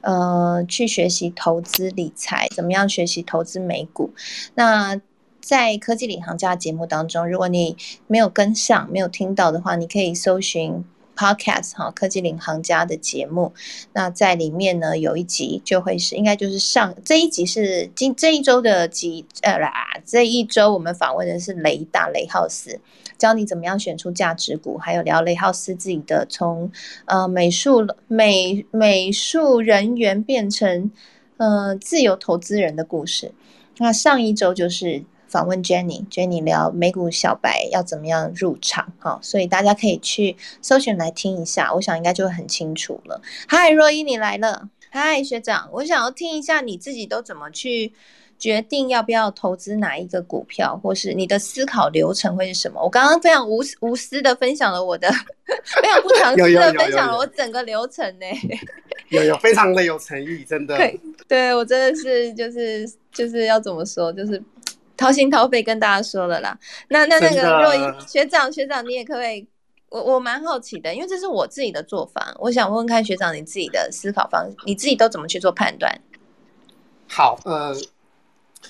呃去学习投资理财，怎么样学习投资美股。那在科技领航家节目当中，如果你没有跟上、没有听到的话，你可以搜寻。Podcast 哈，科技领航家的节目，那在里面呢有一集就会是应该就是上这一集是今这一周的集呃啦，这一周我们访问的是雷大雷浩斯，教你怎么样选出价值股，还有聊雷浩斯自己的从呃美术美美术人员变成呃自由投资人的故事。那上一周就是访问 Jenny，Jenny 聊美股小白要怎么样入场，哈，所以大家可以去搜寻来听一下，我想应该就会很清楚了。嗨，若依你来了，嗨，学长，我想要听一下你自己都怎么去。决定要不要投资哪一个股票，或是你的思考流程会是什么？我刚刚非常无无私的分享了我的，非常不常思的分享了我整个流程呢。[LAUGHS] 有有非常的有诚意，真的。对，对我真的是就是就是要怎么说，就是掏心掏肺跟大家说了啦。那那那个若依学长学长，你也可以，我我蛮好奇的，因为这是我自己的做法，我想问问看学长你自己的思考方式，你自己都怎么去做判断？好，呃。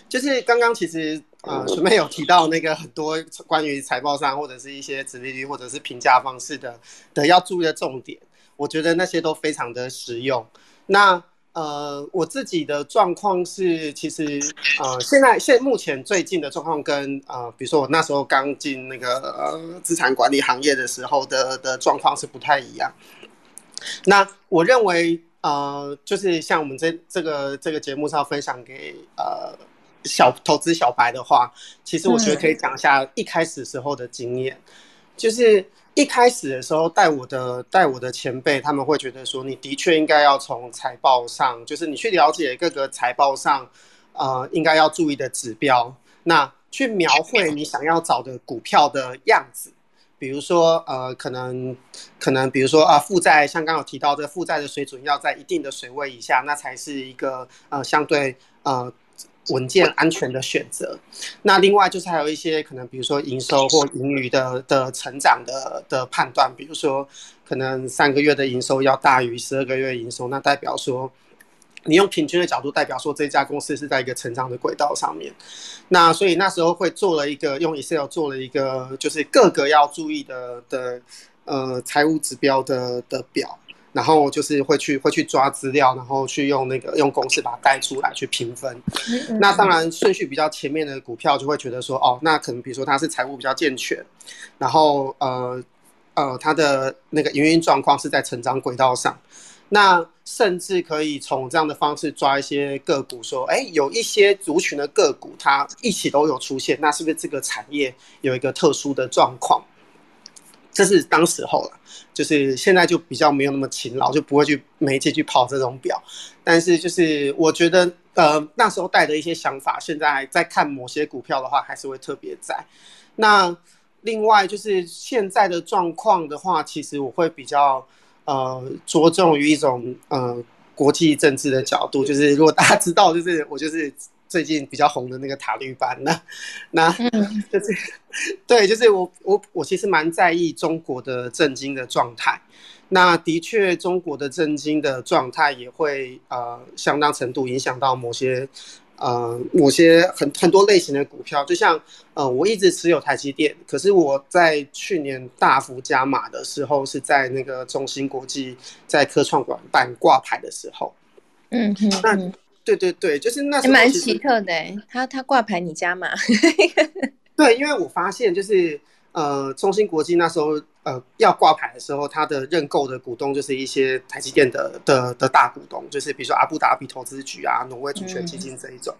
就是刚刚其实呃，学妹有提到那个很多 [LAUGHS] 关于财报上或者是一些指利率或者是评价方式的的要注意的重点，我觉得那些都非常的实用。那呃，我自己的状况是，其实呃，现在现目前最近的状况跟呃，比如说我那时候刚进那个呃资产管理行业的时候的的状况是不太一样。那我认为呃，就是像我们这这个这个节目是要分享给呃。小投资小白的话，其实我觉得可以讲一下一开始时候的经验。就是一开始的时候，带我的带我的前辈，他们会觉得说，你的确应该要从财报上，就是你去了解各个财报上，呃，应该要注意的指标，那去描绘你想要找的股票的样子。比如说，呃，可能可能，比如说啊，负债像刚有提到，这个负债的水准要在一定的水位以下，那才是一个呃相对呃。稳健安全的选择。那另外就是还有一些可能，比如说营收或盈余的的成长的的判断，比如说可能三个月的营收要大于十二个月营收，那代表说你用平均的角度代表说这家公司是在一个成长的轨道上面。那所以那时候会做了一个用 Excel 做了一个就是各个要注意的的呃财务指标的的表。然后就是会去会去抓资料，然后去用那个用公式把它带出来去评分。那当然顺序比较前面的股票就会觉得说，哦，那可能比如说它是财务比较健全，然后呃呃它的那个营运状况是在成长轨道上，那甚至可以从这样的方式抓一些个股，说，哎，有一些族群的个股它一起都有出现，那是不是这个产业有一个特殊的状况？这是当时候了，就是现在就比较没有那么勤劳，就不会去媒介去跑这种表。但是就是我觉得，呃，那时候带的一些想法，现在在看某些股票的话，还是会特别在。那另外就是现在的状况的话，其实我会比较呃着重于一种呃国际政治的角度，就是如果大家知道，就是我就是。最近比较红的那个塔绿班，[LAUGHS] 那那就是对，就是我我我其实蛮在意中国的震惊的状态。那的确，中国的震惊的状态也会呃相当程度影响到某些呃某些很很多类型的股票。就像呃我一直持有台积电，可是我在去年大幅加码的时候，是在那个中芯国际在科创馆板挂牌的时候。嗯，那。对对对，就是那时候蛮奇特的，他他挂牌你家嘛？[LAUGHS] 对，因为我发现就是呃，中芯国际那时候呃要挂牌的时候，他的认购的股东就是一些台积电的的的大股东，就是比如说阿布达比投资局啊、挪威主权基金这一种。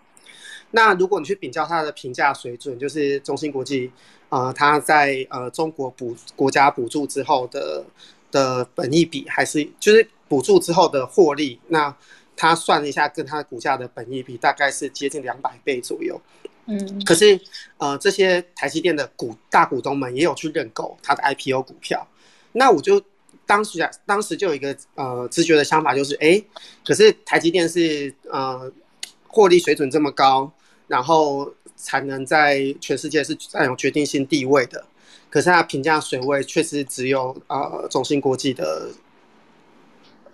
那如果你去比较它的评价水准，就是中芯国际啊，它在呃中国补国家补助之后的的本益比，还是就是补助之后的获利那。他算了一下，跟他的股价的本益比大概是接近两百倍左右。嗯，可是呃，这些台积电的股大股东们也有去认购他的 IPO 股票。那我就当时啊，当时就有一个呃直觉的想法，就是哎，可是台积电是呃获利水准这么高，然后才能在全世界是占有决定性地位的。可是它评价水位确实只有呃中芯国际的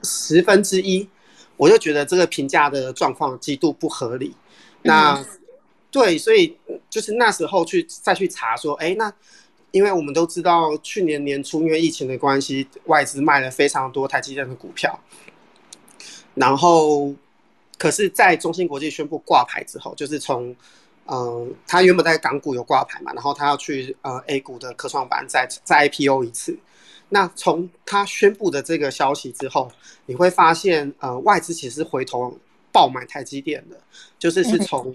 十分之一。我就觉得这个评价的状况极度不合理。那对，所以就是那时候去再去查说，哎，那因为我们都知道去年年初因为疫情的关系，外资卖了非常多台积电的股票。然后，可是，在中芯国际宣布挂牌之后，就是从呃，他原本在港股有挂牌嘛，然后他要去呃 A 股的科创板再再 IPO 一次。那从他宣布的这个消息之后，你会发现，呃，外资其实回头爆买台积电的，就是是从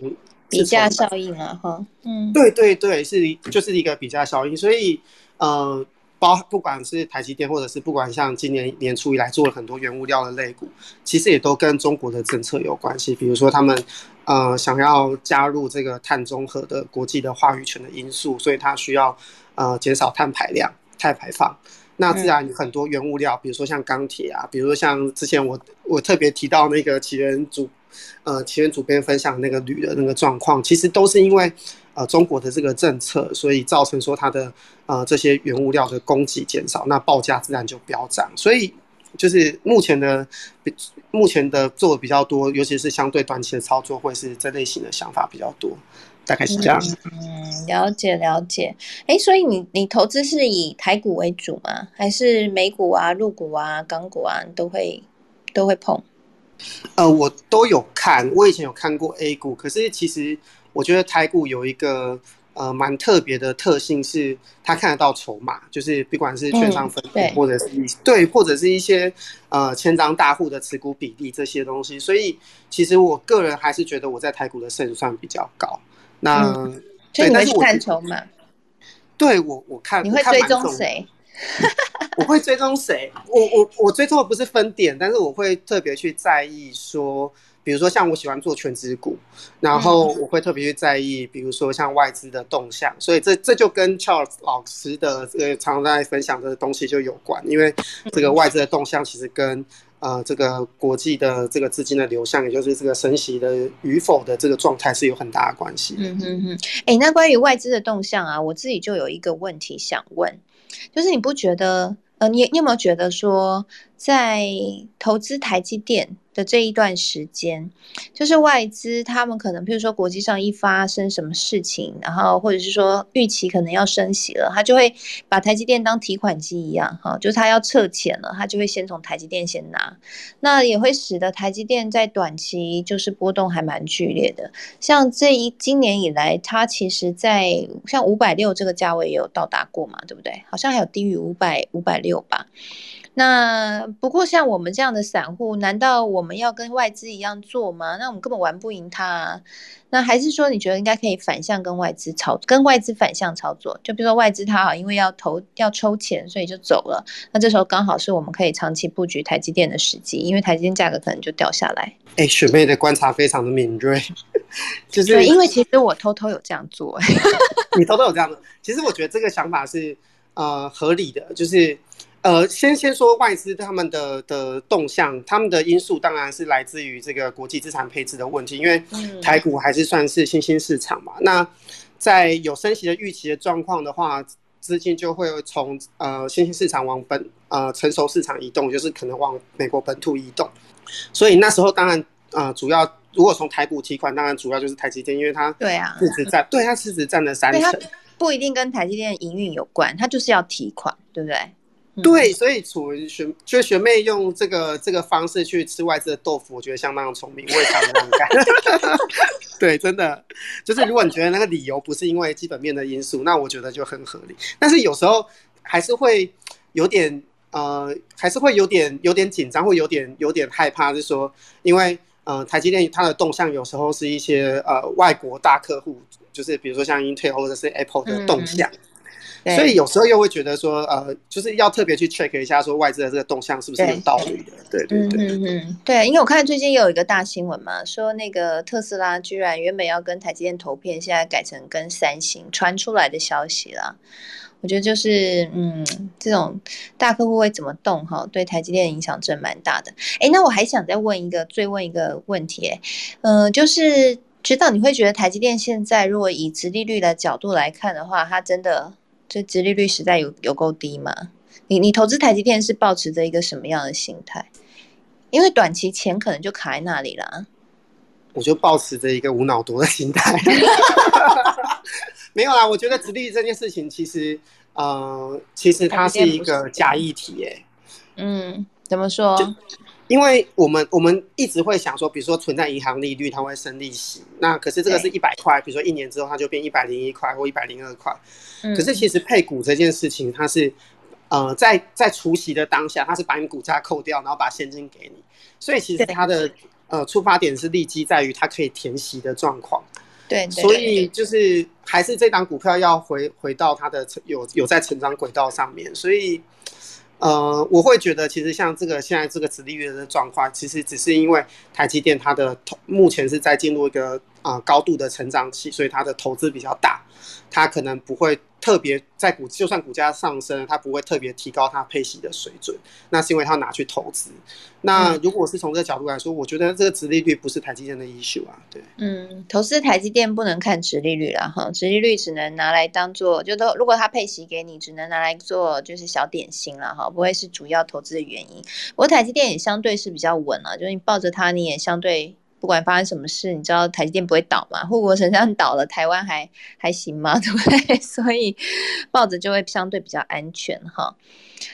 比价效应啊，哈，嗯，对对对，是就是一个比价效应，所以呃，包不管是台积电，或者是不管像今年年初以来做了很多原物料的类股，其实也都跟中国的政策有关系，比如说他们呃想要加入这个碳中和的国际的话语权的因素，所以它需要呃减少碳排量、碳排放。那自然很多原物料，比如说像钢铁啊，比如说像之前我我特别提到那个起源主，呃，起源主编分享那个铝的那个状况，其实都是因为呃中国的这个政策，所以造成说它的呃这些原物料的供给减少，那报价自然就飙涨。所以就是目前的目前的做的比较多，尤其是相对短期的操作，会是这类型的想法比较多。大概是这样。嗯，了解了解。哎，所以你你投资是以台股为主吗？还是美股啊、陆股啊、港股啊都会都会碰？呃，我都有看。我以前有看过 A 股，可是其实我觉得台股有一个呃蛮特别的特性，是它看得到筹码，就是不管是券商分布，或者是对，或者是一些呃千张大户的持股比例这些东西。所以其实我个人还是觉得我在台股的胜算比较高。那所以你会看筹码？对我，我看你会追踪谁？[LAUGHS] 我会追踪谁？我我我追踪的不是分点，但是我会特别去在意说，比如说像我喜欢做全职股，然后我会特别去在意，比如说像外资的动向。所以这这就跟 Charles 老师的这个常常在分享的东西就有关，因为这个外资的动向其实跟。呃，这个国际的这个资金的流向，也就是这个升息的与否的这个状态是有很大的关系。嗯哼哼，哎，那关于外资的动向啊，我自己就有一个问题想问，就是你不觉得？呃，你你有没有觉得说，在投资台积电的这一段时间，就是外资他们可能，譬如说国际上一发生什么事情，然后或者是说预期可能要升息了，他就会把台积电当提款机一样，哈，就是他要撤钱了，他就会先从台积电先拿，那也会使得台积电在短期就是波动还蛮剧烈的。像这一今年以来，它其实在像五百六这个价位也有到达过嘛，对不对？好像还有低于五百五百六。吧？那不过像我们这样的散户，难道我们要跟外资一样做吗？那我们根本玩不赢他。那还是说，你觉得应该可以反向跟外资操，跟外资反向操作？就比如说外资它好，因为要投要抽钱，所以就走了。那这时候刚好是我们可以长期布局台积电的时机，因为台积电价格可能就掉下来。哎，雪妹的观察非常的敏锐，[LAUGHS] 就是因为其实我偷偷有这样做。[LAUGHS] 你偷偷有这样做，其实我觉得这个想法是呃合理的，就是。呃，先先说外资他们的的动向，他们的因素当然是来自于这个国际资产配置的问题，因为台股还是算是新兴市场嘛。那在有升息的预期的状况的话，资金就会从呃新兴市场往本呃成熟市场移动，就是可能往美国本土移动。所以那时候当然呃主要如果从台股提款，当然主要就是台积电，因为它对啊市值占对它市值占了三成，不一定跟台积电营运有关，它就是要提款，对不对？对，所以楚文学就学妹用这个这个方式去吃外资的豆腐，我觉得相当聪明，我也常这样干。[LAUGHS] 对，真的就是如果你觉得那个理由不是因为基本面的因素，那我觉得就很合理。但是有时候还是会有点呃，还是会有点有点紧张，会有点有点害怕，就是说因为呃，台积电它的动向有时候是一些呃外国大客户，就是比如说像 Intel 或者是 Apple 的动向。所以有时候又会觉得说，呃，就是要特别去 check 一下，说外资的这个动向是不是有道理的？对对对，嗯嗯对，因为我看最近有一个大新闻嘛，说那个特斯拉居然原本要跟台积电投片，现在改成跟三星，传出来的消息啦。我觉得就是，嗯，这种大客户会怎么动哈，对台积电影响真蛮大的。哎，那我还想再问一个，追问一个问题，嗯，就是知道你会觉得台积电现在如果以直利率的角度来看的话，它真的？这殖利率实在有有够低嘛？你你投资台积电是保持着一个什么样的心态？因为短期钱可能就卡在那里了。我就保持着一个无脑多的心态。[LAUGHS] 没有啦，我觉得殖利率这件事情，其实呃，其实它是一个假议题，哎。嗯，怎么说？因为我们我们一直会想说，比如说存在银行利率，它会升利息。那可是这个是一百块，比如说一年之后它就变一百零一块或一百零二块。可是其实配股这件事情，它是呃在在除息的当下，它是把你股价扣掉，然后把现金给你。所以其实它的呃出发点是利基在于它可以填息的状况。对，所以就是还是这档股票要回回到它的有有在成长轨道上面，所以。呃，我会觉得其实像这个现在这个直立率的状况，其实只是因为台积电它的目前是在进入一个啊高度的成长期，所以它的投资比较大，它可能不会。特别在股，就算股价上升，它不会特别提高它配息的水准，那是因为它拿去投资。那如果是从这个角度来说，我觉得这个殖利率不是台积电的 issue 啊，对。嗯，投资台积电不能看殖利率了哈，殖利率只能拿来当做，就都如果它配息给你，只能拿来做就是小点心了哈，不会是主要投资的原因。不过台积电也相对是比较稳了，就是你抱着它，你也相对。不管发生什么事，你知道台积电不会倒吗？护国神像倒了，台湾还还行吗？对 [LAUGHS] 不对？所以报纸就会相对比较安全哈。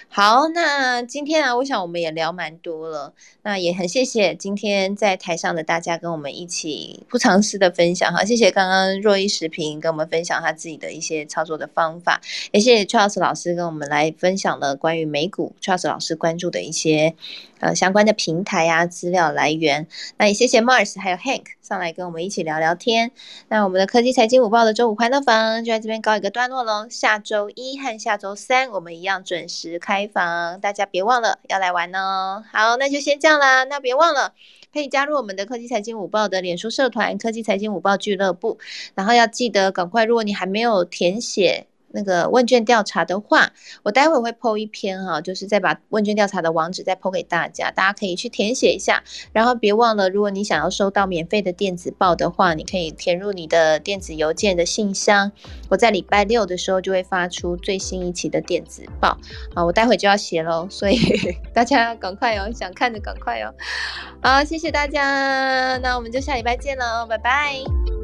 好，那今天啊，我想我们也聊蛮多了。那也很谢谢今天在台上的大家跟我们一起不尝试的分享哈。谢谢刚刚若一视频跟我们分享他自己的一些操作的方法，也谢谢 Charles 老师跟我们来分享了关于美股 Charles 老师关注的一些呃相关的平台啊资料来源。那也谢谢 Mars 还有 Hank 上来跟我们一起聊聊天。那我们的科技财经午报的周五欢乐房就在这边告一个段落喽。下周一和下周三我们一样准时开。房，大家别忘了要来玩哦。好，那就先这样啦。那别忘了可以加入我们的科技财经午报的脸书社团“科技财经午报俱乐部”，然后要记得赶快，如果你还没有填写。那个问卷调查的话，我待会会 PO 一篇哈，就是再把问卷调查的网址再 PO 给大家，大家可以去填写一下。然后别忘了，如果你想要收到免费的电子报的话，你可以填入你的电子邮件的信箱。我在礼拜六的时候就会发出最新一期的电子报啊，我待会就要写喽，所以 [LAUGHS] 大家赶快哦，想看的赶快哦。好，谢谢大家，那我们就下礼拜见喽，拜拜。